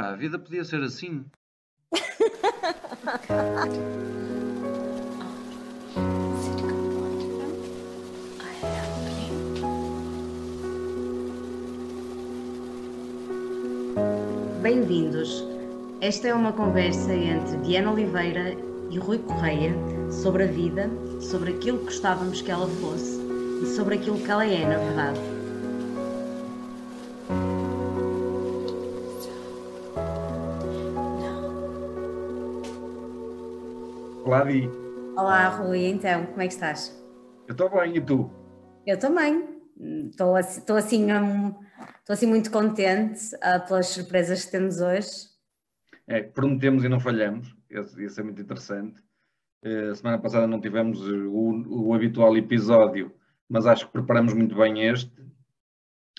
Pá, a vida podia ser assim. Bem-vindos. Esta é uma conversa entre Diana Oliveira e Rui Correia sobre a vida, sobre aquilo que gostávamos que ela fosse e sobre aquilo que ela é, na verdade. Olá, Di. Olá, Rui. Então, como é que estás? Eu estou bem, e tu? Eu também. Estou assim, estou assim, estou assim muito contente uh, pelas surpresas que temos hoje. É, prometemos e não falhamos. Isso, é muito interessante. Uh, semana passada não tivemos o, o habitual episódio, mas acho que preparamos muito bem este.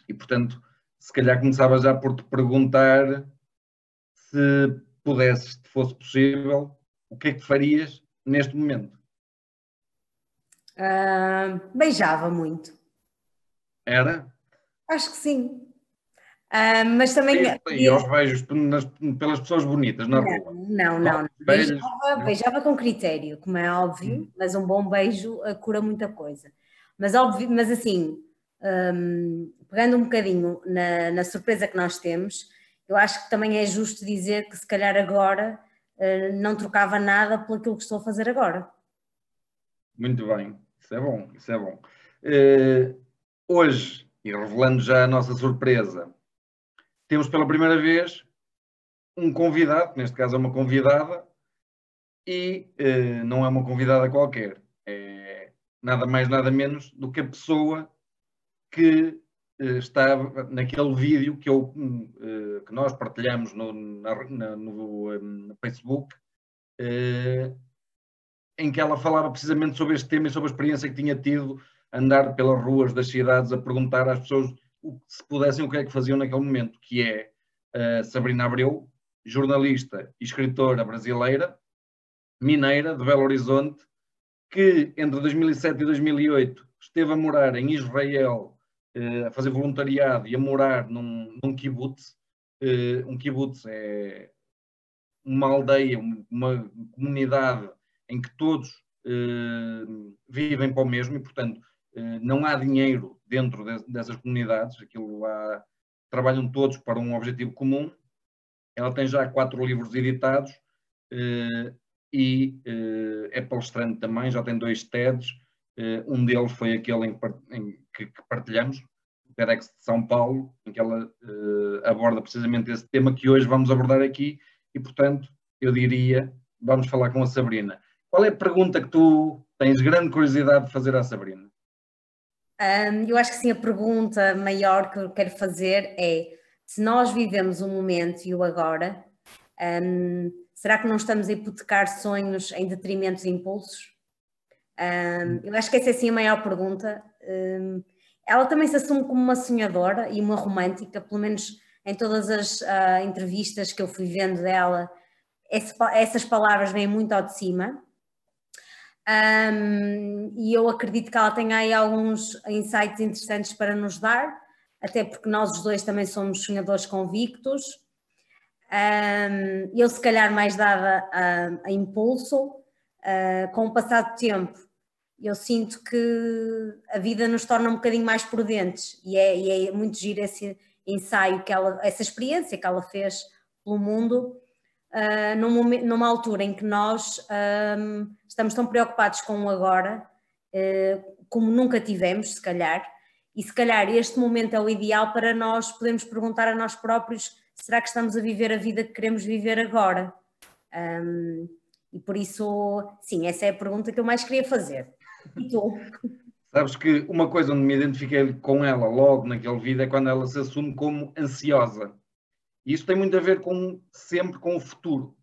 E, portanto, se calhar começava já por te perguntar se pudesse, se fosse possível, o que é que farias neste momento? Uh, beijava muito. Era? Acho que sim. Uh, mas também. E aos beijos nas, pelas pessoas bonitas na não, rua? Não, não. não. Beijava, beijava, com critério, como é óbvio, hum. mas um bom beijo cura muita coisa. Mas, óbvio, mas assim, um, pegando um bocadinho na, na surpresa que nós temos, eu acho que também é justo dizer que se calhar agora não trocava nada pelo aquilo que estou a fazer agora. Muito bem, isso é bom, isso é bom. Uh, hoje, e revelando já a nossa surpresa, temos pela primeira vez um convidado, neste caso é uma convidada, e uh, não é uma convidada qualquer, é nada mais, nada menos do que a pessoa que está naquele vídeo que, eu, uh, que nós partilhamos no, na, no, no Facebook, em que ela falava precisamente sobre este tema e sobre a experiência que tinha tido andar pelas ruas das cidades a perguntar às pessoas se pudessem o que é que faziam naquele momento, que é uh, Sabrina Abreu, jornalista e escritora brasileira, mineira de Belo Horizonte, que entre 2007 e 2008 esteve a morar em Israel, a fazer voluntariado e a morar num, num kibbutz. Uh, um kibbutz é uma aldeia, uma comunidade em que todos vivem para o mesmo e, portanto, eh, não há dinheiro dentro dessas comunidades, aquilo lá trabalham todos para um objetivo comum. Ela tem já quatro livros editados eh, e eh, é palestrante também, já tem dois TEDs. Um deles foi aquele em que partilhamos, o TEDx de São Paulo, em que ela aborda precisamente esse tema que hoje vamos abordar aqui e, portanto, eu diria, vamos falar com a Sabrina. Qual é a pergunta que tu tens grande curiosidade de fazer à Sabrina? Um, eu acho que sim, a pergunta maior que eu quero fazer é se nós vivemos um momento e o agora, um, será que não estamos a hipotecar sonhos em detrimento de impulsos? Um, eu acho que essa é sim a maior pergunta. ela também se assume como uma sonhadora e uma romântica, pelo menos em todas as uh, entrevistas que eu fui vendo dela, esse, essas palavras vêm muito ao de cima. Um, e eu acredito que ela tenha aí alguns insights interessantes para nos dar, até porque nós os dois também somos sonhadores convictos. Um, eu, se calhar, mais dada a, a impulso, uh, com o passar do tempo, eu sinto que a vida nos torna um bocadinho mais prudentes e é, e é muito giro esse ensaio, que ela, essa experiência que ela fez pelo mundo uh, num numa altura em que nós um, estamos tão preocupados com o agora, uh, como nunca tivemos, se calhar, e se calhar este momento é o ideal para nós podermos perguntar a nós próprios: será que estamos a viver a vida que queremos viver agora? Um, e por isso, sim, essa é a pergunta que eu mais queria fazer. E tu? Sabes que uma coisa onde me identifiquei com ela logo naquele vídeo é quando ela se assume como ansiosa. E isso tem muito a ver com sempre com o futuro.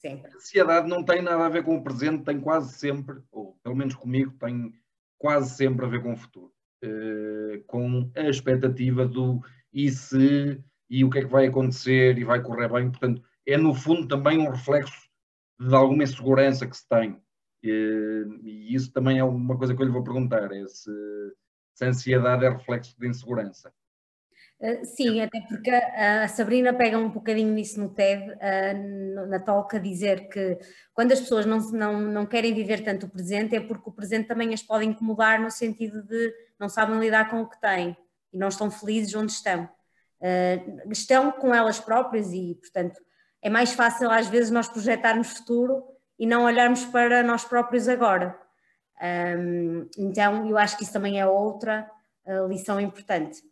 Sempre. A ansiedade não tem nada a ver com o presente, tem quase sempre, ou pelo menos comigo, tem quase sempre a ver com o futuro. Uh, com a expectativa do e se, e o que é que vai acontecer, e vai correr bem. Portanto, é no fundo também um reflexo de alguma insegurança que se tem. E isso também é uma coisa que eu lhe vou perguntar: é se, se a ansiedade é reflexo de insegurança. Uh, sim, até porque a Sabrina pega um bocadinho nisso no TED, uh, na talk, a dizer que quando as pessoas não, não, não querem viver tanto o presente é porque o presente também as pode incomodar no sentido de não sabem lidar com o que têm e não estão felizes onde estão. Uh, estão com elas próprias e, portanto, é mais fácil às vezes nós projetarmos futuro e não olharmos para nós próprios agora. Um, então, eu acho que isso também é outra lição importante.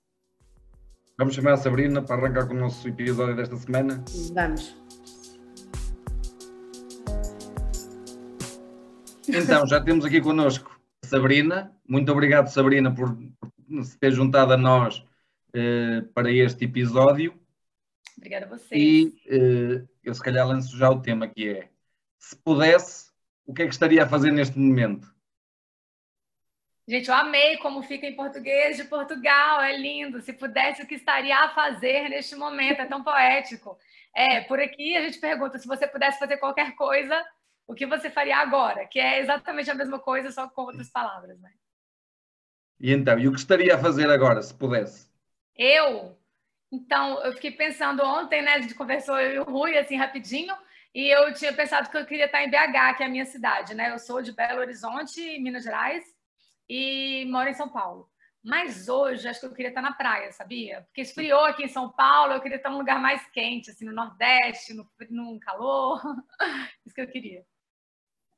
Vamos chamar a Sabrina para arrancar com o nosso episódio desta semana? Vamos. Então, já temos aqui connosco a Sabrina. Muito obrigado, Sabrina, por, por se ter juntado a nós eh, para este episódio. Obrigada a vocês. E eh, eu, se calhar, lanço já o tema que é: se pudesse, o que é que estaria a fazer neste momento? Gente, eu amei como fica em português de Portugal, é lindo. Se pudesse, o que estaria a fazer neste momento? É tão poético. É, por aqui a gente pergunta se você pudesse fazer qualquer coisa, o que você faria agora? Que é exatamente a mesma coisa, só com outras palavras, né? E então, e o que estaria a fazer agora, se pudesse? Eu? Então, eu fiquei pensando ontem, né? A gente conversou eu e o Rui, assim, rapidinho, e eu tinha pensado que eu queria estar em BH, que é a minha cidade, né? Eu sou de Belo Horizonte, Minas Gerais, e moro em São Paulo. Mas hoje acho que eu queria estar na praia, sabia? Porque esfriou aqui em São Paulo, eu queria estar num lugar mais quente, assim, no Nordeste, no, no calor. Isso que eu queria.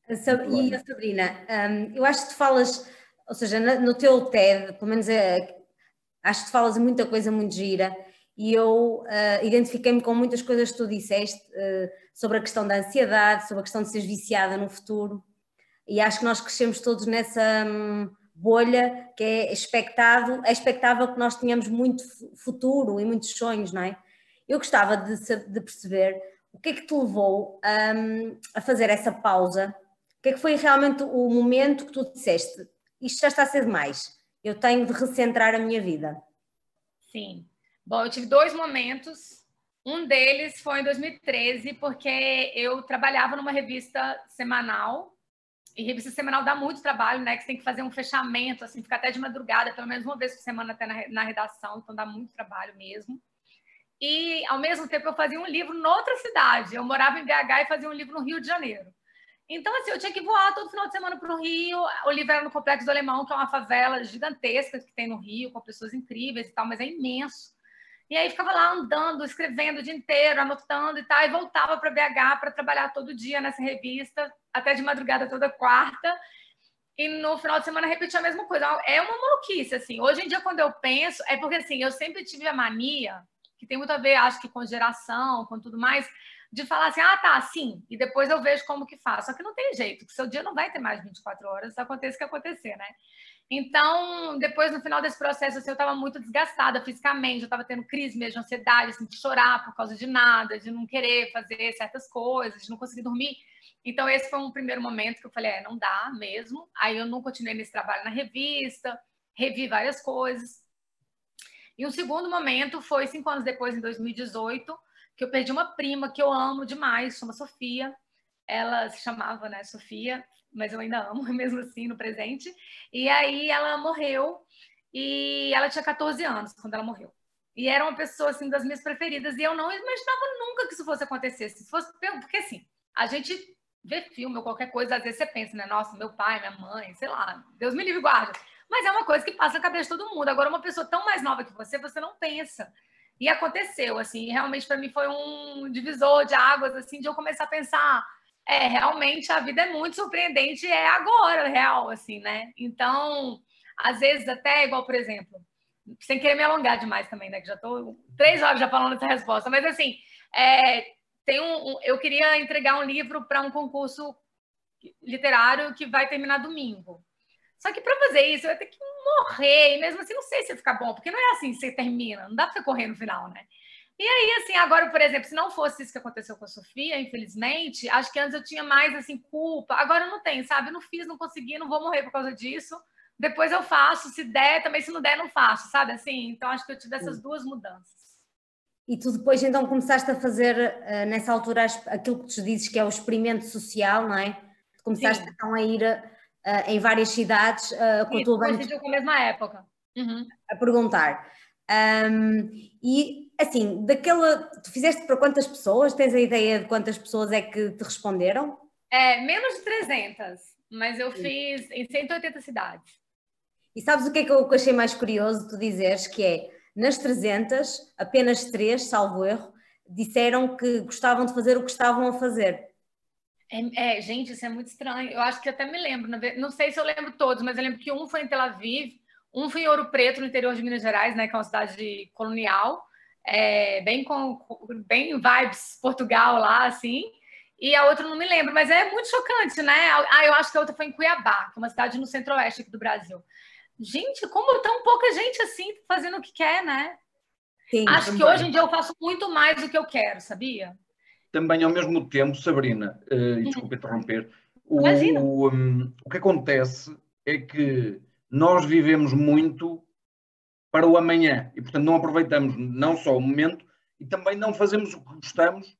E a Sabrina, um, eu acho que tu falas, ou seja, no teu TED, pelo menos é, acho que tu falas muita coisa muito gira e eu uh, identifiquei-me com muitas coisas que tu disseste uh, sobre a questão da ansiedade, sobre a questão de seres viciada no futuro e acho que nós crescemos todos nessa. Um, bolha que é expectado, é expectável que nós tenhamos muito futuro e muitos sonhos, não é? Eu gostava de, de perceber o que é que te levou um, a fazer essa pausa, o que é que foi realmente o momento que tu disseste, isto já está a ser demais, eu tenho de recentrar a minha vida. Sim. Bom, eu tive dois momentos. Um deles foi em 2013, porque eu trabalhava numa revista semanal e revista semanal dá muito trabalho, né? Que você tem que fazer um fechamento, assim, ficar até de madrugada, pelo menos uma vez por semana até na, na redação, então dá muito trabalho mesmo. E, ao mesmo tempo, eu fazia um livro noutra cidade. Eu morava em BH e fazia um livro no Rio de Janeiro. Então, assim, eu tinha que voar todo final de semana para o Rio. O livro era no Complexo do Alemão, que é uma favela gigantesca que tem no Rio, com pessoas incríveis e tal, mas é imenso. E aí ficava lá andando, escrevendo o dia inteiro, anotando e tal, e voltava para BH para trabalhar todo dia nessa revista, até de madrugada toda quarta. E no final de semana repetia a mesma coisa. É uma maluquice, assim. Hoje em dia, quando eu penso, é porque assim, eu sempre tive a mania, que tem muito a ver, acho que com geração, com tudo mais, de falar assim, ah, tá, sim, e depois eu vejo como que faço. Só que não tem jeito, que seu dia não vai ter mais 24 horas, aconteça o que acontecer, né? Então, depois, no final desse processo, assim, eu estava muito desgastada fisicamente, eu estava tendo crise mesmo de ansiedade, assim, de chorar por causa de nada, de não querer fazer certas coisas, de não conseguir dormir. Então, esse foi um primeiro momento que eu falei, é, não dá mesmo. Aí eu não continuei nesse trabalho na revista, revi várias coisas. E um segundo momento foi cinco anos depois, em 2018, que eu perdi uma prima que eu amo demais, chama Sofia. Ela se chamava, né, Sofia, mas eu ainda amo, mesmo assim, no presente. E aí ela morreu, e ela tinha 14 anos quando ela morreu. E era uma pessoa, assim, das minhas preferidas, e eu não imaginava nunca que isso fosse acontecer. Se fosse, porque assim, a gente vê filme ou qualquer coisa, às vezes você pensa, né? Nossa, meu pai, minha mãe, sei lá, Deus me livre guarda. Mas é uma coisa que passa na cabeça de todo mundo. Agora, uma pessoa tão mais nova que você, você não pensa. E aconteceu, assim, realmente para mim foi um divisor de águas, assim, de eu começar a pensar é, realmente a vida é muito surpreendente, é agora, real, assim, né? Então, às vezes até, igual, por exemplo, sem querer me alongar demais também, né? Que já estou três horas já falando essa resposta, mas assim, é, tem um, eu queria entregar um livro para um concurso literário que vai terminar domingo. Só que para fazer isso, eu ia ter que morrer, e mesmo assim, não sei se ia ficar bom, porque não é assim que você termina, não dá para correr no final, né? E aí, assim, agora, por exemplo, se não fosse isso que aconteceu com a Sofia, infelizmente, acho que antes eu tinha mais, assim, culpa. Agora eu não tenho, sabe? Eu não fiz, não consegui, não vou morrer por causa disso. Depois eu faço, se der, também se não der, não faço, sabe? Assim, então acho que eu tive essas duas mudanças. E tu depois então começaste a fazer, uh, nessa altura, aquilo que tu dizes que é o experimento social, não é? Começaste Sim. então a ir uh, em várias cidades uh, com Sim, a tua banda. com a mesma época. Uhum. A perguntar. Um, e assim, daquela. Tu fizeste para quantas pessoas? Tens a ideia de quantas pessoas é que te responderam? É, menos de 300, mas eu Sim. fiz em 180 cidades. E sabes o que é que eu achei mais curioso tu dizeres? Que é, nas 300, apenas três, salvo erro, disseram que gostavam de fazer o que estavam a fazer. É, é, gente, isso é muito estranho. Eu acho que até me lembro, não sei se eu lembro todos, mas eu lembro que um foi em Tel Aviv, um foi em Ouro Preto, no interior de Minas Gerais, né, que é uma cidade colonial, é, bem com bem vibes Portugal lá, assim. E a outra não me lembro, mas é muito chocante, né? Ah, eu acho que a outra foi em Cuiabá, que é uma cidade no centro-oeste aqui do Brasil. Gente, como tão pouca gente assim fazendo o que quer, né? Sim, acho também. que hoje em dia eu faço muito mais do que eu quero, sabia? Também ao mesmo tempo, Sabrina, uh, desculpa interromper, o, o, um, o que acontece é que nós vivemos muito para o amanhã e, portanto, não aproveitamos não só o momento e também não fazemos o que gostamos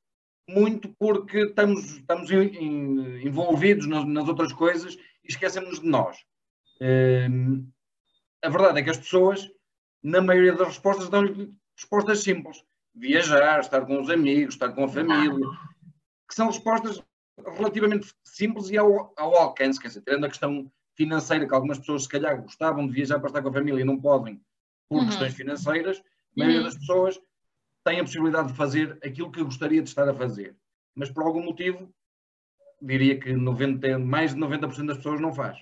muito porque estamos, estamos envolvidos nas, nas outras coisas e esquecemos de nós. Hum, a verdade é que as pessoas, na maioria das respostas, dão-lhe respostas simples. Viajar, estar com os amigos, estar com a família, que são respostas relativamente simples e ao, ao alcance, quer dizer, tendo a questão financeira, que algumas pessoas se calhar gostavam de viajar para estar com a família e não podem por uhum. questões financeiras, a maioria uhum. das pessoas tem a possibilidade de fazer aquilo que gostaria de estar a fazer. Mas por algum motivo, diria que 90, mais de 90% das pessoas não faz.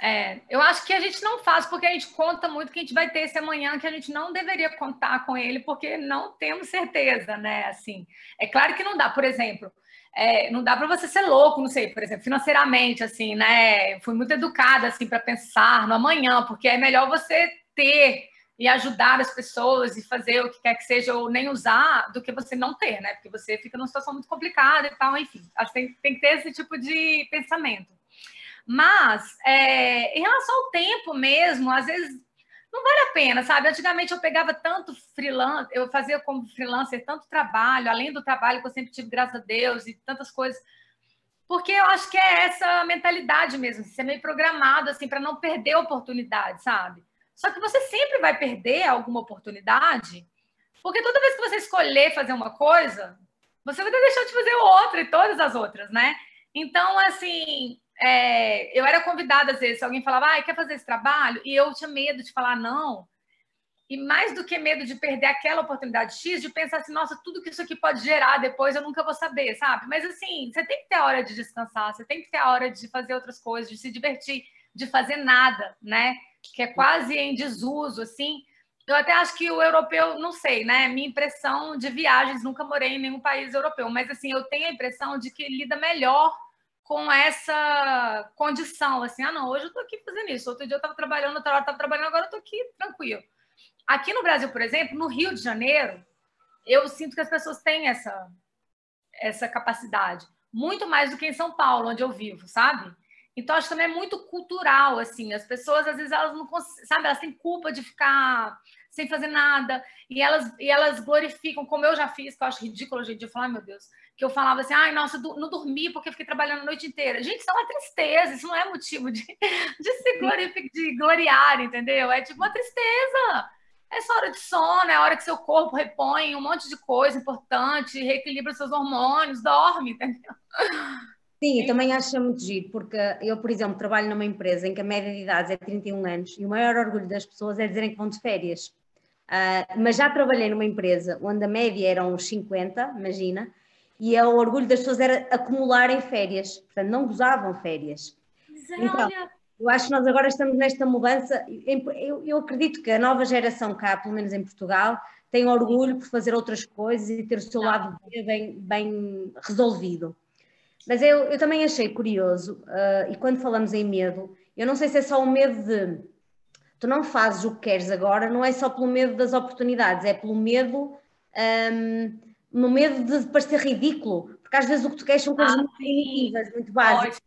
É, eu acho que a gente não faz porque a gente conta muito que a gente vai ter esse amanhã que a gente não deveria contar com ele porque não temos certeza, né? Assim, é claro que não dá. Por exemplo, é, não dá para você ser louco, não sei, por exemplo, financeiramente, assim, né? Fui muito educada, assim, para pensar no amanhã, porque é melhor você ter e ajudar as pessoas e fazer o que quer que seja, ou nem usar, do que você não ter, né? Porque você fica numa situação muito complicada e tal, enfim. Tem, tem que ter esse tipo de pensamento. Mas, é, em relação ao tempo mesmo, às vezes não vale a pena, sabe? Antigamente eu pegava tanto freelance, eu fazia como freelancer tanto trabalho, além do trabalho que eu sempre tive, graças a Deus, e tantas coisas. Porque eu acho que é essa mentalidade mesmo, ser meio programado assim para não perder oportunidade, sabe? Só que você sempre vai perder alguma oportunidade, porque toda vez que você escolher fazer uma coisa, você vai deixar de fazer outra e todas as outras, né? Então, assim, é, eu era convidada às vezes, alguém falava, ah, quer fazer esse trabalho? E eu tinha medo de falar não. E mais do que medo de perder aquela oportunidade X, de pensar assim, nossa, tudo que isso aqui pode gerar depois eu nunca vou saber, sabe? Mas assim, você tem que ter a hora de descansar, você tem que ter a hora de fazer outras coisas, de se divertir, de fazer nada, né? Que é quase em desuso, assim. Eu até acho que o europeu, não sei, né? Minha impressão de viagens, nunca morei em nenhum país europeu, mas assim, eu tenho a impressão de que lida melhor com essa condição, assim, ah, não, hoje eu tô aqui fazendo isso, outro dia eu estava trabalhando, outra hora eu estava trabalhando, agora eu tô aqui tranquilo. Aqui no Brasil, por exemplo, no Rio de Janeiro, eu sinto que as pessoas têm essa, essa capacidade, muito mais do que em São Paulo, onde eu vivo, sabe? Então, acho que também é muito cultural, assim, as pessoas, às vezes, elas não conseguem, sabe, elas têm culpa de ficar sem fazer nada, e elas, e elas glorificam, como eu já fiz, que eu acho ridículo hoje em dia, falar, meu Deus, que eu falava assim, ai, nossa, não dormi porque fiquei trabalhando a noite inteira. Gente, isso é uma tristeza, isso não é motivo de, de se glorificar, de gloriar, entendeu? É tipo uma tristeza. É só hora de sono, é a hora que seu corpo repõe um monte de coisa importante, reequilibra seus hormônios, dorme, entendeu? Sim, também acho muito giro, porque eu, por exemplo, trabalho numa empresa em que a média de idade é 31 anos e o maior orgulho das pessoas é dizerem que vão de férias. Uh, mas já trabalhei numa empresa onde a média era uns 50, imagina, e é o orgulho das pessoas era acumularem férias, portanto não gozavam férias. Então, eu acho que nós agora estamos nesta mudança, eu, eu acredito que a nova geração cá, pelo menos em Portugal, tem orgulho por fazer outras coisas e ter o seu lado bem, bem resolvido. Mas eu, eu também achei curioso, uh, e quando falamos em medo, eu não sei se é só o medo de tu não fazes o que queres agora, não é só pelo medo das oportunidades, é pelo medo um, no medo de parecer ridículo, porque às vezes o que tu queres são coisas ah, muito primitivas, muito básicas.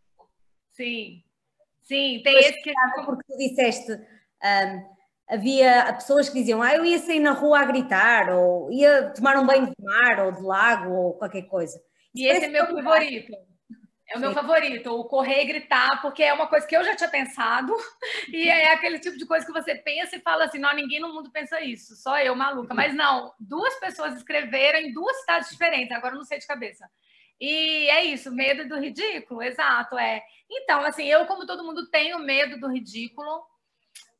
Sim, sim, tem esse que. Porque tu disseste, um, havia pessoas que diziam, ah, eu ia sair na rua a gritar, ou ia tomar um banho de mar, ou de lago, ou qualquer coisa. E esse é meu favorito. É o meu Sim. favorito, o correr e gritar, porque é uma coisa que eu já tinha pensado, e é aquele tipo de coisa que você pensa e fala assim: não, ninguém no mundo pensa isso, só eu, maluca. Mas não, duas pessoas escreveram em duas cidades diferentes, agora eu não sei de cabeça. E é isso, medo do ridículo, exato, é. Então, assim, eu, como todo mundo, tenho medo do ridículo,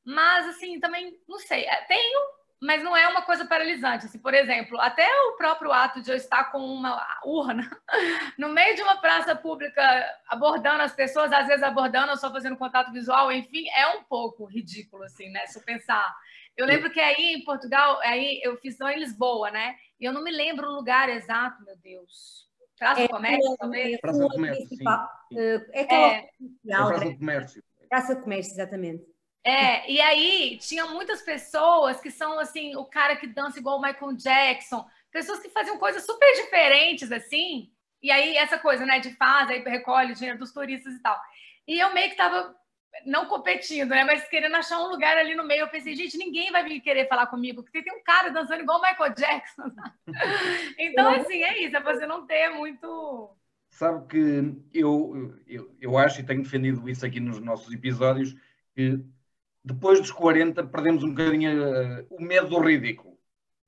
mas, assim, também, não sei, é, tenho, mas não é uma coisa paralisante. Assim, por exemplo, até o próprio ato de eu estar com uma urna no meio de uma praça pública abordando as pessoas, às vezes abordando ou só fazendo contato visual, enfim, é um pouco ridículo, assim, né? Se eu pensar. Eu lembro que aí em Portugal, aí eu fiz em Lisboa, né? E eu não me lembro o lugar exato, meu Deus. Praça é, do Comércio, talvez? Praça do Comércio, sim. É aquela é. Praça do Comércio. Praça do Comércio, exatamente. É, e aí tinha muitas pessoas que são assim, o cara que dança igual o Michael Jackson, pessoas que faziam coisas super diferentes assim. E aí essa coisa, né, de faz, aí recolhe dinheiro dos turistas e tal. E eu meio que tava não competindo, né, mas querendo achar um lugar ali no meio. Eu pensei, gente, ninguém vai vir querer falar comigo, porque tem um cara dançando igual o Michael Jackson. então, assim, é isso, é você não ter muito Sabe que eu, eu, eu acho e tenho defendido isso aqui nos nossos episódios que depois dos 40 perdemos um bocadinho uh, o medo do ridículo.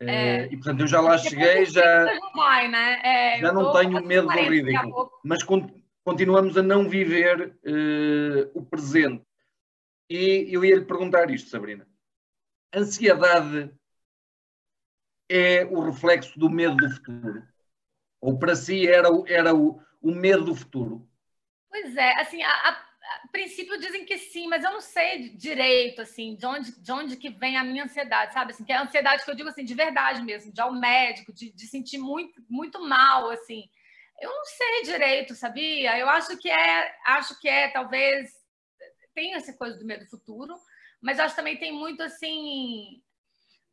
É. Uh, e portanto eu já lá cheguei, já, não vai, né? é, já não tenho medo do ridículo, mas con continuamos a não viver uh, o presente. E eu ia lhe perguntar isto, Sabrina. Ansiedade é o reflexo do medo do futuro? Ou para si era, era o, o medo do futuro? Pois é, assim, a a princípio dizem que sim, mas eu não sei direito, assim, de onde, de onde que vem a minha ansiedade, sabe? Assim, que é a ansiedade que eu digo, assim, de verdade mesmo, de ao médico, de, de sentir muito, muito mal, assim. Eu não sei direito, sabia? Eu acho que é, acho que é, talvez, tem essa coisa do medo do futuro, mas acho que também tem muito, assim,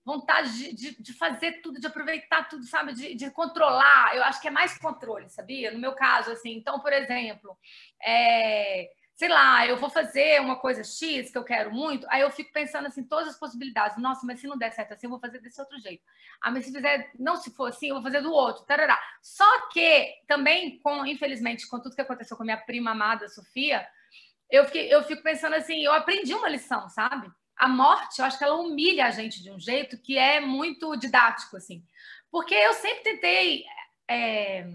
vontade de, de, de, fazer tudo, de aproveitar tudo, sabe? De, de, controlar. Eu acho que é mais controle, sabia? No meu caso, assim. Então, por exemplo, é, sei lá, eu vou fazer uma coisa X que eu quero muito, aí eu fico pensando assim, todas as possibilidades. Nossa, mas se não der certo assim, eu vou fazer desse outro jeito. Ah, mas se fizer, não se for assim, eu vou fazer do outro. Tarará. Só que também, com, infelizmente, com tudo que aconteceu com a minha prima amada, Sofia, eu, fiquei, eu fico pensando assim, eu aprendi uma lição, sabe? A morte, eu acho que ela humilha a gente de um jeito que é muito didático, assim. Porque eu sempre tentei. É,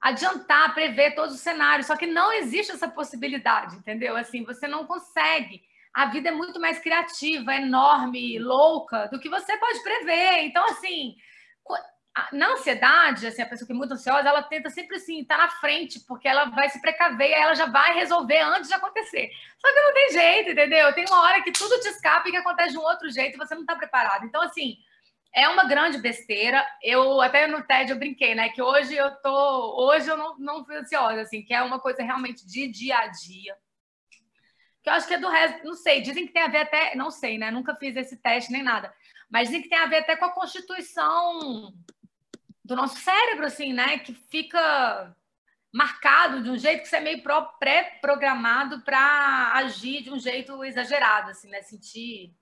adiantar, prever todos os cenários, só que não existe essa possibilidade, entendeu? Assim, você não consegue. A vida é muito mais criativa, enorme, louca do que você pode prever. Então, assim, na ansiedade, assim, a pessoa que é muito ansiosa, ela tenta sempre assim, estar tá na frente, porque ela vai se precaver e ela já vai resolver antes de acontecer. Só que não tem jeito, entendeu? Tem uma hora que tudo te escapa e que acontece de um outro jeito e você não está preparado. Então, assim, é uma grande besteira. Eu até no TED eu brinquei, né? Que hoje eu tô, hoje eu não, não fui ansiosa, assim, que é uma coisa realmente de dia a dia. Que eu acho que é do resto, não sei, dizem que tem a ver até, não sei, né? Nunca fiz esse teste nem nada, mas dizem que tem a ver até com a constituição do nosso cérebro, assim, né? Que fica marcado de um jeito que você é meio pré-programado para agir de um jeito exagerado, assim, né? Sentir,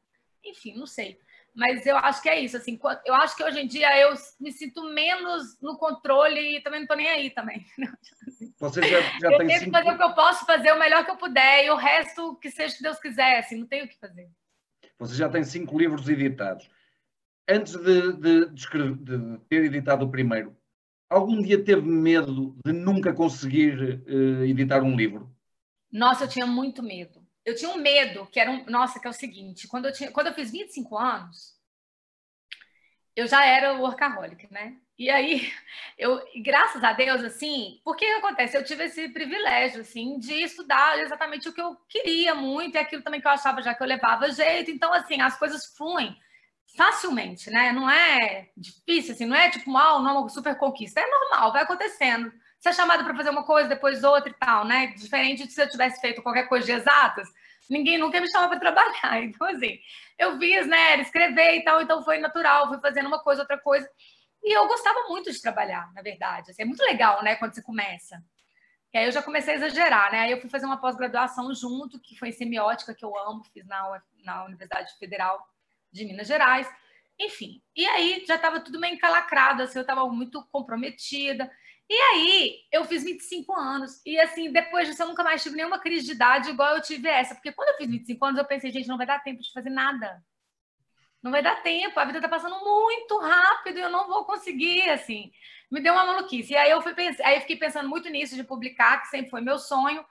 enfim, não sei. Mas eu acho que é isso, assim, eu acho que hoje em dia eu me sinto menos no controle e também não tô nem aí também. Você já, já eu tem tento cinco... fazer o que eu posso fazer, o melhor que eu puder, e o resto que seja o que Deus quiser, assim, não tenho o que fazer. Você já tem cinco livros editados. Antes de, de, de, de ter editado o primeiro, algum dia teve medo de nunca conseguir uh, editar um livro? Nossa, eu tinha muito medo eu tinha um medo, que era um. Nossa, que é o seguinte: quando eu, tinha, quando eu fiz 25 anos, eu já era workaholic, né? E aí, eu, graças a Deus, assim, porque que acontece? Eu tive esse privilégio, assim, de estudar exatamente o que eu queria muito e aquilo também que eu achava já que eu levava jeito. Então, assim, as coisas fluem facilmente, né? Não é difícil, assim, não é tipo, mal, não é uma super conquista. É normal, vai acontecendo ser chamada para fazer uma coisa, depois outra e tal, né? Diferente de se eu tivesse feito qualquer coisa de exatas, ninguém nunca me chamava para trabalhar. Então, assim, eu fiz, né? Escrever e tal, então foi natural, fui fazendo uma coisa, outra coisa. E eu gostava muito de trabalhar, na verdade. Assim, é muito legal, né, quando você começa. E aí eu já comecei a exagerar, né? Aí eu fui fazer uma pós-graduação junto, que foi em semiótica, que eu amo, fiz na, na Universidade Federal de Minas Gerais. Enfim, e aí já estava tudo meio encalacrado, assim, eu estava muito comprometida. E aí, eu fiz 25 anos. E assim, depois disso, eu nunca mais tive nenhuma crise de idade igual eu tive essa. Porque quando eu fiz 25 anos, eu pensei, gente, não vai dar tempo de fazer nada. Não vai dar tempo, a vida tá passando muito rápido e eu não vou conseguir, assim. Me deu uma maluquice. E aí eu, fui aí eu fiquei pensando muito nisso de publicar, que sempre foi meu sonho.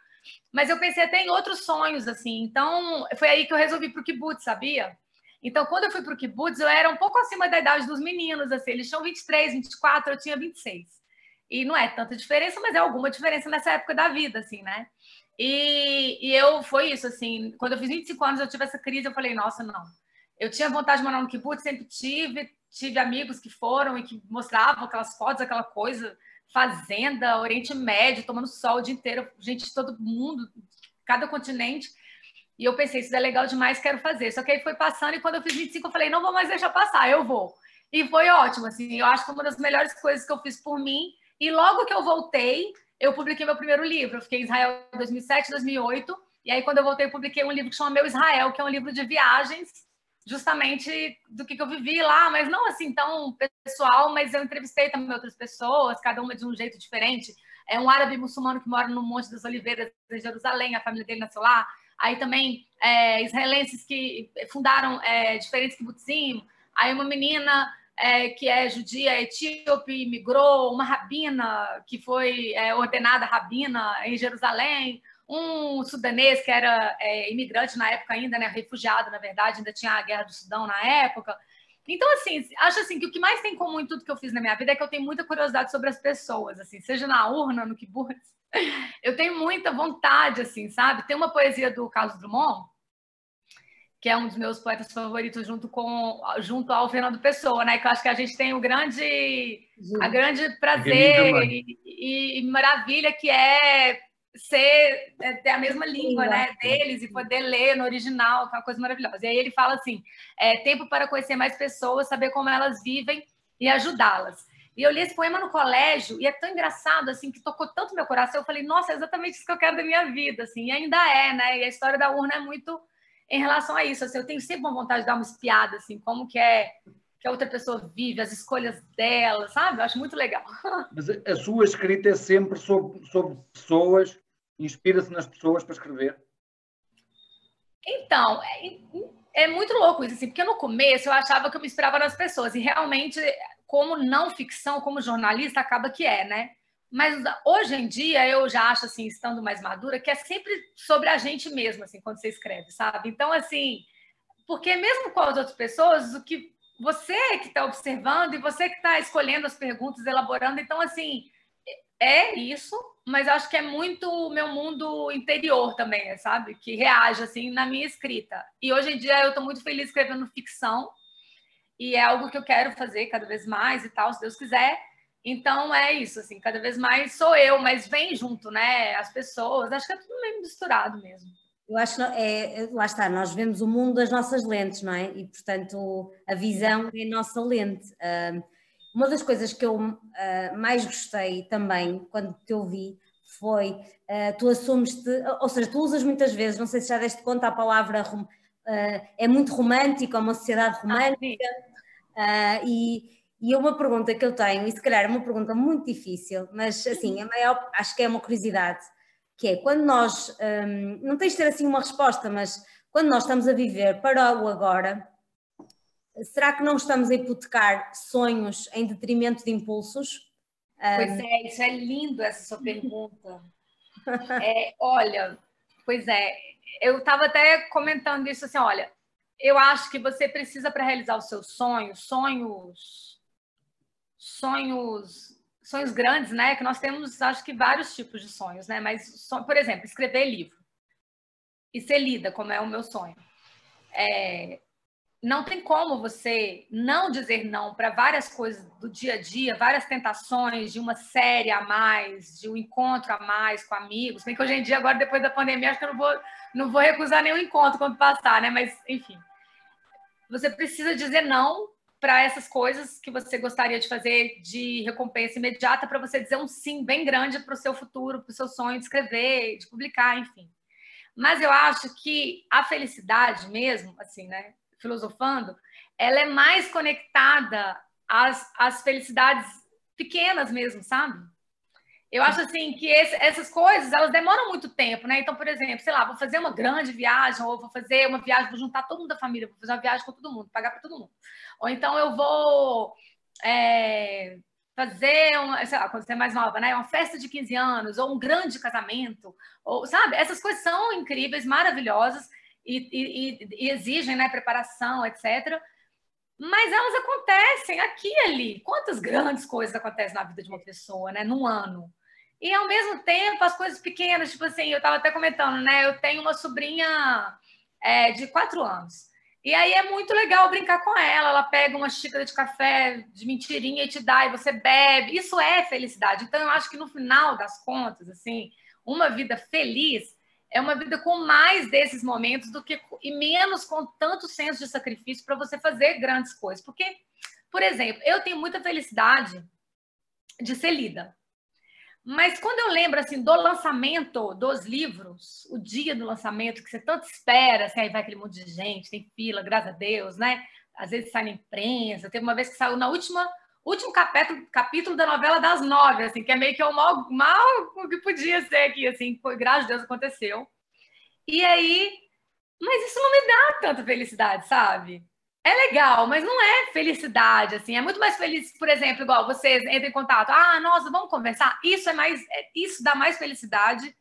Mas eu pensei até em outros sonhos, assim. Então, foi aí que eu resolvi pro kibutz, sabia? Então, quando eu fui pro kibutz, eu era um pouco acima da idade dos meninos, assim. Eles tinham 23, 24, eu tinha 26. E não é tanta diferença, mas é alguma diferença nessa época da vida, assim, né? E, e eu, foi isso, assim, quando eu fiz 25 anos, eu tive essa crise, eu falei, nossa, não. Eu tinha vontade de morar no kibbutz, sempre tive, tive amigos que foram e que mostravam aquelas fotos, aquela coisa, fazenda, Oriente Médio, tomando sol o dia inteiro, gente de todo mundo, cada continente. E eu pensei, isso é legal demais, quero fazer. Só que aí foi passando e quando eu fiz 25, eu falei, não vou mais deixar passar, eu vou. E foi ótimo, assim, eu acho que uma das melhores coisas que eu fiz por mim e logo que eu voltei, eu publiquei meu primeiro livro. Eu fiquei em Israel em 2007, 2008. E aí, quando eu voltei, eu publiquei um livro que chama Meu Israel, que é um livro de viagens, justamente do que, eu vivi lá, mas não assim tão pessoal, mas eu entrevistei também outras pessoas, cada uma de um jeito diferente. É um árabe muçulmano que mora no Monte das Oliveiras, em Jerusalém, a família dele nasceu lá. Aí também é, israelenses que fundaram é, diferentes kibbutzim. Aí uma menina é, que é judia etíope, migrou, uma rabina que foi é, ordenada rabina em Jerusalém, um sudanês que era é, imigrante na época ainda, né, refugiado, na verdade, ainda tinha a guerra do Sudão na época. Então, assim, acho assim que o que mais tem em comum em tudo que eu fiz na minha vida é que eu tenho muita curiosidade sobre as pessoas, assim, seja na urna, no kibbutz. Eu tenho muita vontade, assim, sabe? Tem uma poesia do Carlos Drummond, que é um dos meus poetas favoritos junto com junto ao Fernando Pessoa, né? Que eu acho que a gente tem o grande a grande prazer e, e, e, maravilha que é ser é, ter a mesma língua, né, deles e poder ler no original, que é uma coisa maravilhosa. E aí ele fala assim: é tempo para conhecer mais pessoas, saber como elas vivem e ajudá-las. E eu li esse poema no colégio e é tão engraçado assim que tocou tanto meu coração. Eu falei: "Nossa, é exatamente isso que eu quero da minha vida", assim. E ainda é, né? E a história da urna é muito em relação a isso. Assim, eu tenho sempre uma vontade de dar uma espiada, assim, como que é que a outra pessoa vive, as escolhas dela, sabe? Eu acho muito legal. Mas a sua escrita é sempre sobre, sobre pessoas, inspira-se nas pessoas para escrever? Então, é, é, muito louco isso, assim, porque no começo eu achava que eu me inspirava nas pessoas, e realmente, como não ficção, como jornalista, acaba que é, né? Mas hoje em dia eu já acho assim, estando mais madura, que é sempre sobre a gente mesmo, assim, quando você escreve, sabe? Então, assim, porque mesmo com as outras pessoas, o que você que está observando e você que está escolhendo as perguntas, elaborando, então, assim, é isso, mas acho que é muito o meu mundo interior também, sabe? Que reage, assim, na minha escrita. E hoje em dia eu estou muito feliz escrevendo ficção, e é algo que eu quero fazer cada vez mais e tal, se Deus quiser. Então é isso, assim, cada vez mais sou eu, mas vem junto, né? As pessoas, acho que é tudo meio misturado mesmo. Eu acho que é, é, lá está, nós vemos o mundo das nossas lentes, não é? E portanto a visão é a nossa lente. uma das coisas que eu uh, mais gostei também quando te ouvi foi uh, tu assumes-te, ou seja, tu usas muitas vezes, não sei se já deste conta a palavra uh, é muito romântica, uma sociedade ah, romântica, ah, e e uma pergunta que eu tenho, e se calhar é uma pergunta muito difícil, mas assim, a maior, acho que é uma curiosidade, que é quando nós, hum, não tens de ter assim uma resposta, mas quando nós estamos a viver para o agora, será que não estamos a hipotecar sonhos em detrimento de impulsos? Pois hum. é, isso é lindo essa sua pergunta. é, olha, pois é, eu estava até comentando isso assim, olha, eu acho que você precisa para realizar os seus sonhos, sonhos sonhos sonhos grandes, né? Que nós temos, acho que vários tipos de sonhos, né? Mas, por exemplo, escrever livro e ser lida, como é o meu sonho. É, não tem como você não dizer não para várias coisas do dia a dia, várias tentações de uma série a mais, de um encontro a mais com amigos. Bem que hoje em dia, agora depois da pandemia, acho que eu não vou, não vou recusar nenhum encontro quando passar, né? Mas, enfim, você precisa dizer não para essas coisas que você gostaria de fazer de recompensa imediata, para você dizer um sim bem grande para o seu futuro, para o seu sonho de escrever, de publicar, enfim. Mas eu acho que a felicidade mesmo, assim, né, filosofando, ela é mais conectada às, às felicidades pequenas mesmo, sabe? Eu acho assim que esse, essas coisas elas demoram muito tempo, né? Então, por exemplo, sei lá, vou fazer uma grande viagem, ou vou fazer uma viagem, vou juntar todo mundo da família, vou fazer uma viagem com todo mundo, pagar para todo mundo. Ou então eu vou é, fazer, uma, sei lá, quando você é mais nova, né? Uma festa de 15 anos, ou um grande casamento, ou sabe? Essas coisas são incríveis, maravilhosas e, e, e exigem né, preparação, etc mas elas acontecem aqui e ali. Quantas grandes coisas acontecem na vida de uma pessoa, né? Num ano. E ao mesmo tempo, as coisas pequenas, tipo assim, eu estava até comentando, né? Eu tenho uma sobrinha é, de quatro anos. E aí é muito legal brincar com ela. Ela pega uma xícara de café de mentirinha e te dá, e você bebe. Isso é felicidade. Então, eu acho que no final das contas, assim, uma vida feliz é uma vida com mais desses momentos do que e menos com tanto senso de sacrifício para você fazer grandes coisas. Porque, por exemplo, eu tenho muita felicidade de ser lida. Mas quando eu lembro assim do lançamento dos livros, o dia do lançamento que você tanto espera, assim, aí vai aquele monte de gente, tem fila, graças a Deus, né? Às vezes sai na imprensa. Teve uma vez que saiu na última último capítulo, capítulo da novela das nove, assim, que é meio que o mal, mal o que podia ser aqui, assim, foi, graças a Deus aconteceu. E aí, mas isso não me dá tanta felicidade, sabe? É legal, mas não é felicidade, assim, é muito mais feliz, por exemplo, igual vocês entram em contato, ah, nossa, vamos conversar, isso é mais, é, isso dá mais felicidade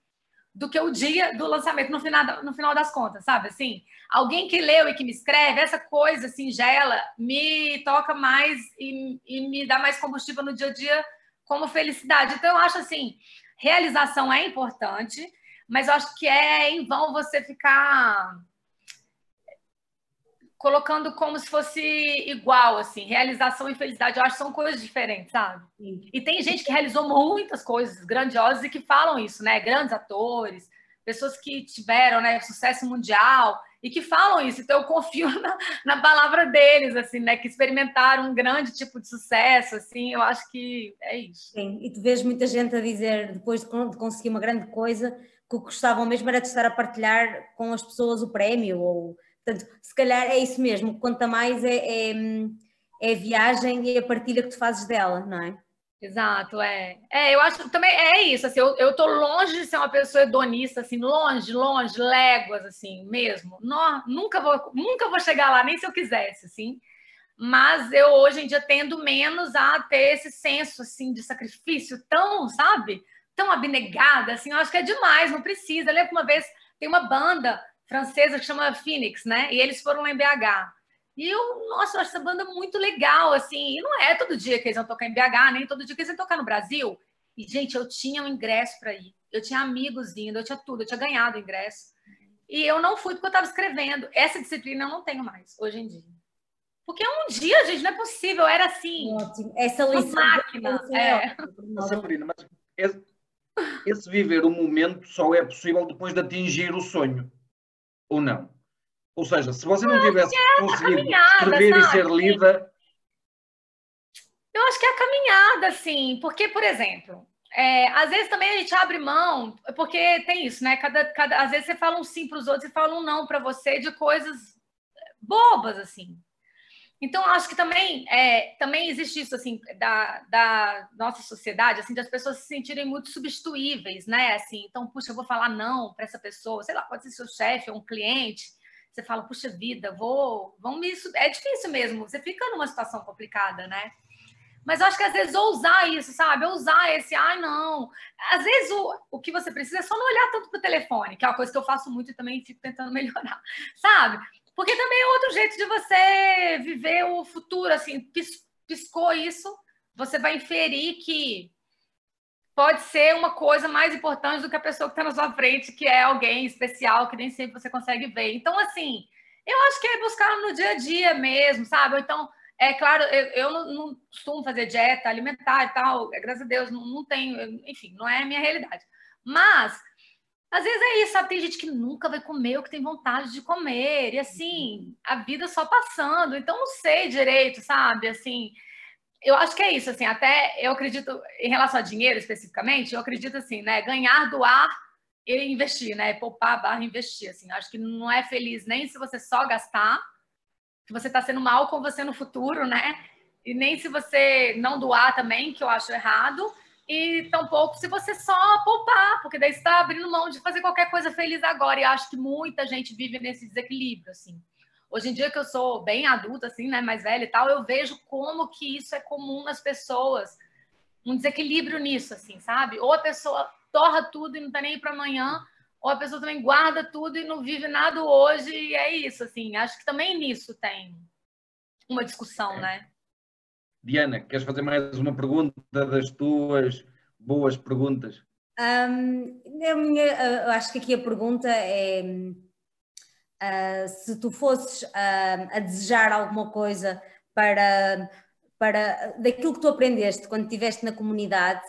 do que o dia do lançamento no final, no final das contas, sabe? Assim, alguém que leu e que me escreve, essa coisa singela me toca mais e, e me dá mais combustível no dia a dia como felicidade. Então, eu acho assim, realização é importante, mas eu acho que é em vão você ficar colocando como se fosse igual, assim, realização e felicidade, eu acho que são coisas diferentes, sabe? Sim. E tem gente que realizou muitas coisas grandiosas e que falam isso, né? Grandes atores, pessoas que tiveram, né, sucesso mundial e que falam isso. Então eu confio na, na palavra deles, assim, né, que experimentaram um grande tipo de sucesso, assim, eu acho que é isso. Sim, e tu vês muita gente a dizer, depois de conseguir uma grande coisa, que o que gostavam mesmo era de estar a partilhar com as pessoas o prémio ou Portanto, se calhar é isso mesmo, conta mais é, é, é a viagem e a partilha que tu fazes dela, não é? Exato, é. É, eu acho também é isso, assim, eu, eu tô longe de ser uma pessoa hedonista, assim, longe, longe, léguas, assim, mesmo. Não, nunca vou, nunca vou chegar lá, nem se eu quisesse, assim. Mas eu hoje em dia tendo menos a ter esse senso, assim, de sacrifício tão, sabe? Tão abnegada, assim, eu acho que é demais, não precisa. Eu lembro que uma vez tem uma banda francesa que chama Phoenix, né? E eles foram lá em BH. E eu, nossa, eu acho essa banda muito legal, assim. E não é todo dia que eles vão tocar em BH, nem todo dia que eles vão tocar no Brasil. E, gente, eu tinha um ingresso para ir. Eu tinha amigos indo, eu tinha tudo, eu tinha ganhado o ingresso. E eu não fui porque eu estava escrevendo. Essa disciplina eu não tenho mais, hoje em dia. Porque um dia, gente, não é possível. Era assim. Ótimo. Essa lição. Máquina. É. Sabrina, mas esse, esse viver o momento só é possível depois de atingir o sonho ou não? Ou seja, se você não tivesse é conseguido escrever e ser lida. Eu acho que é a caminhada, sim. Porque, por exemplo, é, às vezes também a gente abre mão, porque tem isso, né? Cada, cada, às vezes você fala um sim para os outros e fala um não para você de coisas bobas, assim. Então, acho que também, é, também existe isso, assim, da, da nossa sociedade, assim, das pessoas se sentirem muito substituíveis, né? Assim, então, puxa, eu vou falar não para essa pessoa, sei lá, pode ser seu chefe ou um cliente. Você fala, puxa vida, vou, vão me... É difícil mesmo, você fica numa situação complicada, né? Mas eu acho que às vezes ousar isso, sabe? Ousar esse, ai, ah, não. Às vezes o, o que você precisa é só não olhar tanto para o telefone, que é uma coisa que eu faço muito e também fico tentando melhorar, sabe? Porque também é outro jeito de você viver o futuro, assim, piscou isso, você vai inferir que pode ser uma coisa mais importante do que a pessoa que está na sua frente, que é alguém especial, que nem sempre você consegue ver. Então, assim, eu acho que é buscar no dia a dia mesmo, sabe? então, é claro, eu, eu não, não, costumo fazer dieta alimentar e tal, graças a Deus, não, não tenho, enfim, não é a minha realidade. Mas às vezes é isso, sabe? Tem gente que nunca vai comer o que tem vontade de comer, e assim, a vida só passando, então não sei direito, sabe? Assim, eu acho que é isso, assim, até eu acredito, em relação a dinheiro especificamente, eu acredito assim, né? Ganhar, doar e investir, né? Poupar barra investir, assim. Acho que não é feliz nem se você só gastar, que você está sendo mal com você no futuro, né? E nem se você não doar também, que eu acho errado e tampouco se você só poupar, porque daí você está abrindo mão de fazer qualquer coisa feliz agora. E acho que muita gente vive nesse desequilíbrio, assim. Hoje em dia que eu sou bem adulta, assim, né, mais velha e tal, eu vejo como que isso é comum nas pessoas. Um desequilíbrio nisso, assim, sabe? Ou a pessoa torra tudo e não tá nem para amanhã, ou a pessoa também guarda tudo e não vive nada hoje, e é isso, assim. Acho que também nisso tem uma discussão, é. né? Diana, queres fazer mais uma pergunta das tuas boas perguntas? Um, minha, acho que aqui a pergunta é uh, se tu fosses uh, a desejar alguma coisa para, para daquilo que tu aprendeste quando estiveste na comunidade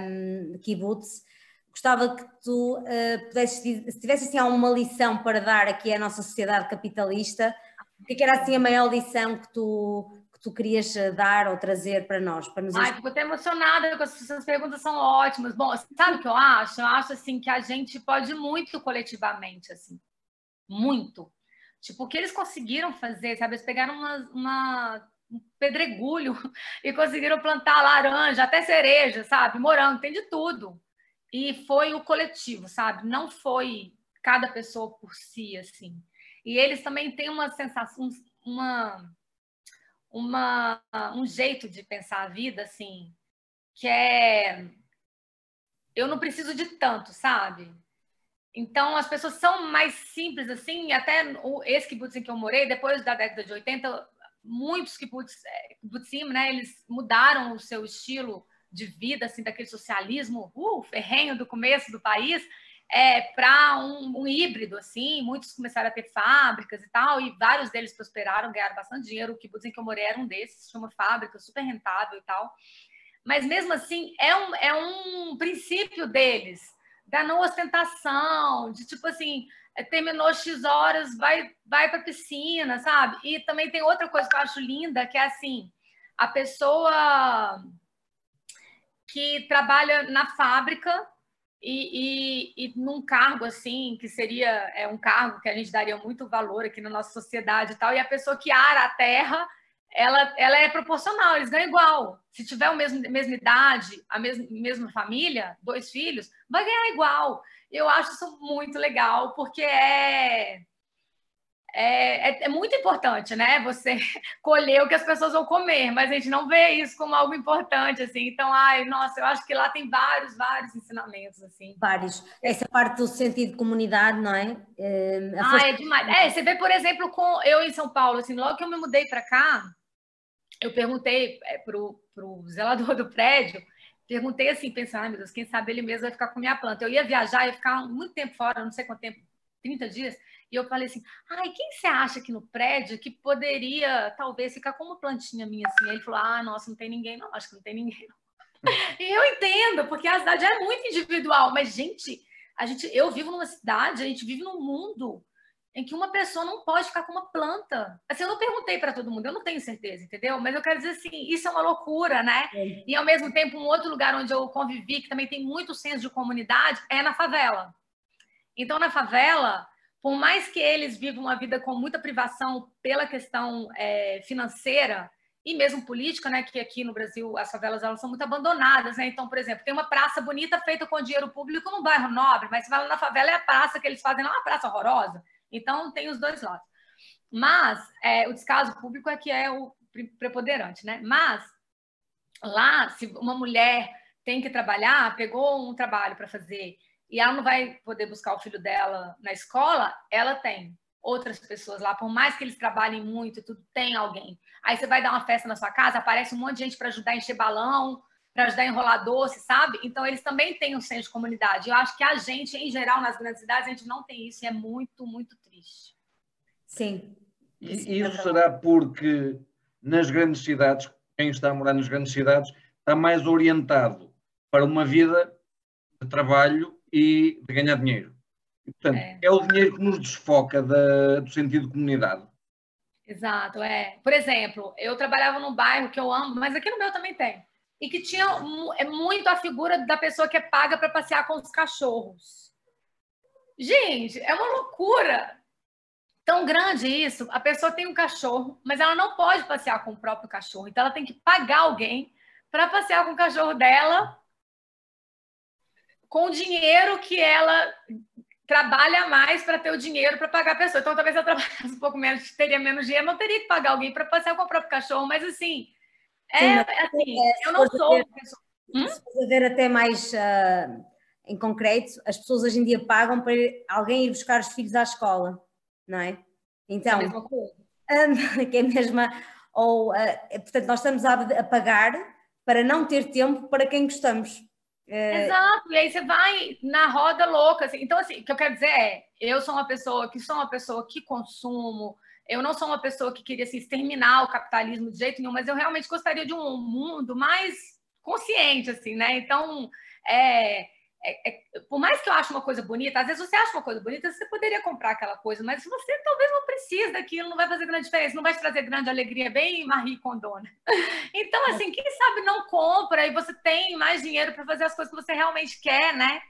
um, Kibbutz, gostava que tu uh, pudesses, se tivesse assim alguma lição para dar aqui à nossa sociedade capitalista, o que, é era assim a maior lição que tu que tu querias eh, dar ou trazer para nós? Para nos Ai, fico até emocionada com essas perguntas, são ótimas. Bom, sabe o que eu acho? Eu acho assim que a gente pode muito coletivamente, assim, muito. Tipo, o que eles conseguiram fazer, sabe? Eles pegaram uma, uma um pedregulho e conseguiram plantar laranja, até cereja, sabe? Morango, tem de tudo. E foi o coletivo, sabe? Não foi cada pessoa por si, assim. E eles também têm uma sensação, uma uma, um jeito de pensar a vida, assim, que é. Eu não preciso de tanto, sabe? Então, as pessoas são mais simples, assim, até esse kibbutz em que eu morei, depois da década de 80, muitos kibbutz, é, kibbutzim, né, eles mudaram o seu estilo de vida, assim, daquele socialismo uh, ferrenho do começo do país, é, para um, um, híbrido, assim, muitos começaram a ter fábricas e tal, e vários deles prosperaram, ganharam bastante dinheiro. O kibbutz em que eu morei era um desses, tinha uma fábrica super rentável e tal. Mas mesmo assim, é um, é um princípio deles, da não ostentação, de tipo assim, é, terminou X horas, vai, vai para piscina, sabe? E também tem outra coisa que eu acho linda, que é assim, a pessoa que trabalha na fábrica e, e, e, num cargo assim, que seria é um cargo que a gente daria muito valor aqui na nossa sociedade e tal, e a pessoa que ara a terra, ela, ela é proporcional, eles ganham igual. Se tiver a mesma, mesma idade, a mesma, mesma família, dois filhos, vai ganhar igual. Eu acho isso muito legal, porque é é, é, é, muito importante, né? Você colher o que as pessoas vão comer, mas a gente não vê isso como algo importante, assim. Então, ai, nossa, eu acho que lá tem vários, vários ensinamentos, assim. Vários. Essa parte do sentido de comunidade, não é? é ah, é demais. É, você vê, por exemplo, com eu em São Paulo, assim, logo que eu me mudei para cá, eu perguntei é, pro, pro zelador do prédio, perguntei assim, pensando, ai meu Deus, quem sabe ele mesmo vai ficar com minha planta. Eu ia viajar, ia ficar muito tempo fora, não sei quanto tempo, 30 dias. E eu falei assim: ai, quem você acha aqui no prédio que poderia, talvez, ficar com uma plantinha minha assim? Aí ele falou: ah, nossa, não tem ninguém, não, acho que não tem ninguém, não. e eu entendo, porque a cidade é muito individual, mas, gente, a gente, eu vivo numa cidade, a gente vive num mundo em que uma pessoa não pode ficar com uma planta. Assim, eu não perguntei para todo mundo, eu não tenho certeza, entendeu? Mas eu quero dizer assim, isso é uma loucura, né? É. E ao mesmo tempo, um outro lugar onde eu convivi, que também tem muito senso de comunidade, é na favela. Então, na favela, por mais que eles vivam uma vida com muita privação pela questão é, financeira e mesmo política, né, que aqui no Brasil as favelas elas são muito abandonadas, né? Então, por exemplo, tem uma praça bonita feita com dinheiro público num bairro nobre, mas se vai lá na favela é a praça que eles fazem, não é uma praça horrorosa. Então, tem os dois lados. Mas é, o descaso público é que é o preponderante, né? Mas lá, se uma mulher tem que trabalhar, pegou um trabalho para fazer e ela não vai poder buscar o filho dela na escola, ela tem outras pessoas lá, por mais que eles trabalhem muito, tudo tem alguém. Aí você vai dar uma festa na sua casa, aparece um monte de gente para ajudar a encher balão, para ajudar a enrolar doce, sabe? Então eles também têm um senso de comunidade. Eu acho que a gente, em geral, nas grandes cidades, a gente não tem isso e é muito, muito triste. Sim. E isso será porque nas grandes cidades, quem está a morar nas grandes cidades, está mais orientado para uma vida de trabalho e de ganhar dinheiro. E, portanto, é. é. o dinheiro que nos desfoca da, do sentido de comunidade. Exato, é. Por exemplo, eu trabalhava num bairro que eu amo, mas aqui no meu também tem. E que tinha é muito a figura da pessoa que é paga para passear com os cachorros. Gente, é uma loucura tão grande isso. A pessoa tem um cachorro, mas ela não pode passear com o próprio cachorro. Então ela tem que pagar alguém para passear com o cachorro dela com o dinheiro que ela trabalha mais para ter o dinheiro para pagar a pessoa. Então, talvez eu trabalhasse um pouco menos, teria menos dinheiro, não teria que pagar alguém para passear com o próprio cachorro, mas assim, é, Sim, assim é, eu não sou uma pessoa. Hum? Se for ver até mais uh, em concreto, as pessoas hoje em dia pagam para alguém ir buscar os filhos à escola, não é? Então, é a mesma coisa. Um, que é a mesma, ou, uh, portanto, nós estamos a, a pagar para não ter tempo para quem gostamos. É... Exato, e aí você vai na roda louca. Assim. Então, assim, o que eu quero dizer é: eu sou uma pessoa que sou uma pessoa que consumo, eu não sou uma pessoa que queria assim, exterminar o capitalismo de jeito nenhum, mas eu realmente gostaria de um mundo mais consciente, assim, né? Então, é, é, é, por mais que eu ache uma coisa bonita, às vezes você acha uma coisa bonita, você poderia comprar aquela coisa, mas você talvez não precise daquilo, não vai fazer grande diferença, não vai te trazer grande alegria, bem Marie Kondo, né? Então, assim, quem sabe não compra e você tem mais dinheiro para fazer as coisas que você realmente quer, né?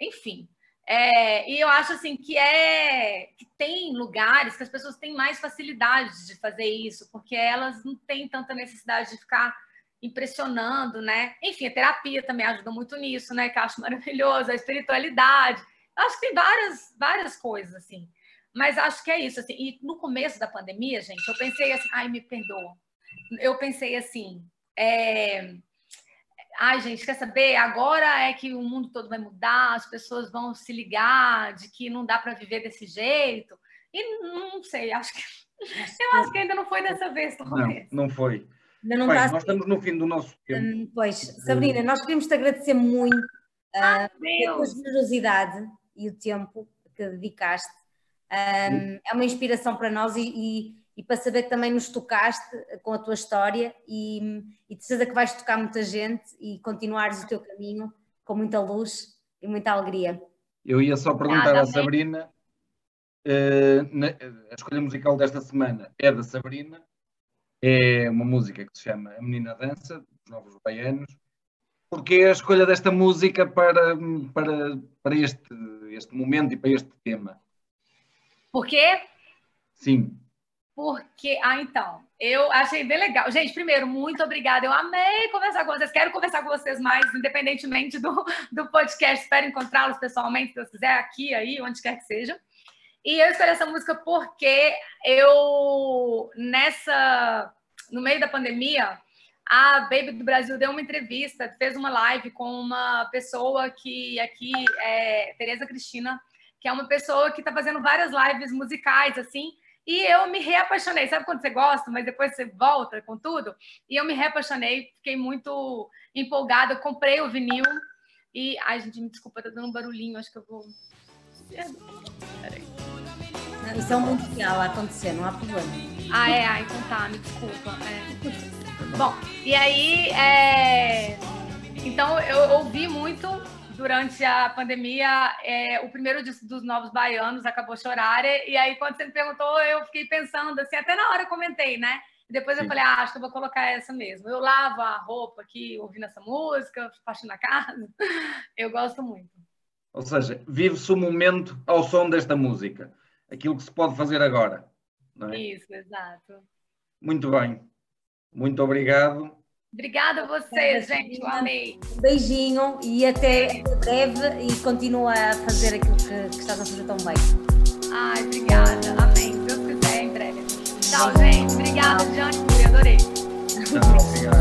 Enfim. É, e eu acho assim que é que tem lugares que as pessoas têm mais facilidade de fazer isso, porque elas não têm tanta necessidade de ficar impressionando, né? Enfim, a terapia também ajuda muito nisso, né? Que eu acho maravilhoso, a espiritualidade. Eu acho que tem várias, várias coisas, assim. Mas acho que é isso, assim. E no começo da pandemia, gente, eu pensei assim, ai, me perdoa. Eu pensei assim, é... ai, gente, quer saber? Agora é que o mundo todo vai mudar, as pessoas vão se ligar de que não dá para viver desse jeito. E não sei, acho que eu acho que ainda não foi dessa vez, talvez. Não, não foi. Ainda não Bem. Nós estamos no fim do nosso tempo. Hum, pois, Sabrina, nós queremos te agradecer muito uh, a tua generosidade e o tempo que dedicaste. Um, é uma inspiração para nós e, e, e, para saber que também nos tocaste com a tua história e, e de certeza que vais tocar muita gente e continuares o teu caminho com muita luz e muita alegria. Eu ia só perguntar à Sabrina, uh, na, a escolha musical desta semana é da Sabrina, é uma música que se chama A Menina Dança, dos Novos Baianos. Porque é a escolha desta música para, para, para este, este momento e para este tema? Por quê? Sim. Porque, ah, então, eu achei bem legal. Gente, primeiro, muito obrigada. Eu amei conversar com vocês. Quero conversar com vocês mais, independentemente do, do podcast. Espero encontrá-los pessoalmente, se Deus quiser, aqui, aí, onde quer que seja. E eu escolhi essa música porque eu, nessa, no meio da pandemia, a Baby do Brasil deu uma entrevista, fez uma live com uma pessoa que aqui é Tereza Cristina, que é uma pessoa que está fazendo várias lives musicais, assim, e eu me reapaixonei. Sabe quando você gosta, mas depois você volta com tudo? E eu me reapaixonei, fiquei muito empolgada, comprei o vinil e... Ai, gente, me desculpa, tá dando um barulhinho, acho que eu vou... Peraí. Isso é um mundial a acontecer, não há problema. Ah, é? Ah, então tá, me desculpa. É. Bom, e aí, é... então eu ouvi muito durante a pandemia é, o primeiro disco dos Novos Baianos, Acabou Chorar, e aí quando você me perguntou, eu fiquei pensando, assim, até na hora eu comentei, né? Depois eu Sim. falei, ah, acho que eu vou colocar essa mesmo. Eu lavo a roupa aqui ouvindo essa música, faço na casa. Eu gosto muito. Ou seja, vive-se o momento ao som desta música aquilo que se pode fazer agora. É? Isso, exato. Muito bem. Muito obrigado. Obrigada a vocês, gente. Eu amei. Um beijinho e até breve e continua a fazer aquilo que, que estás a fazer tão bem. Ai, obrigada. Amém. Se Deus quiser, em breve. Tchau, gente. Obrigada, Jane. Adorei. Tchau, obrigado.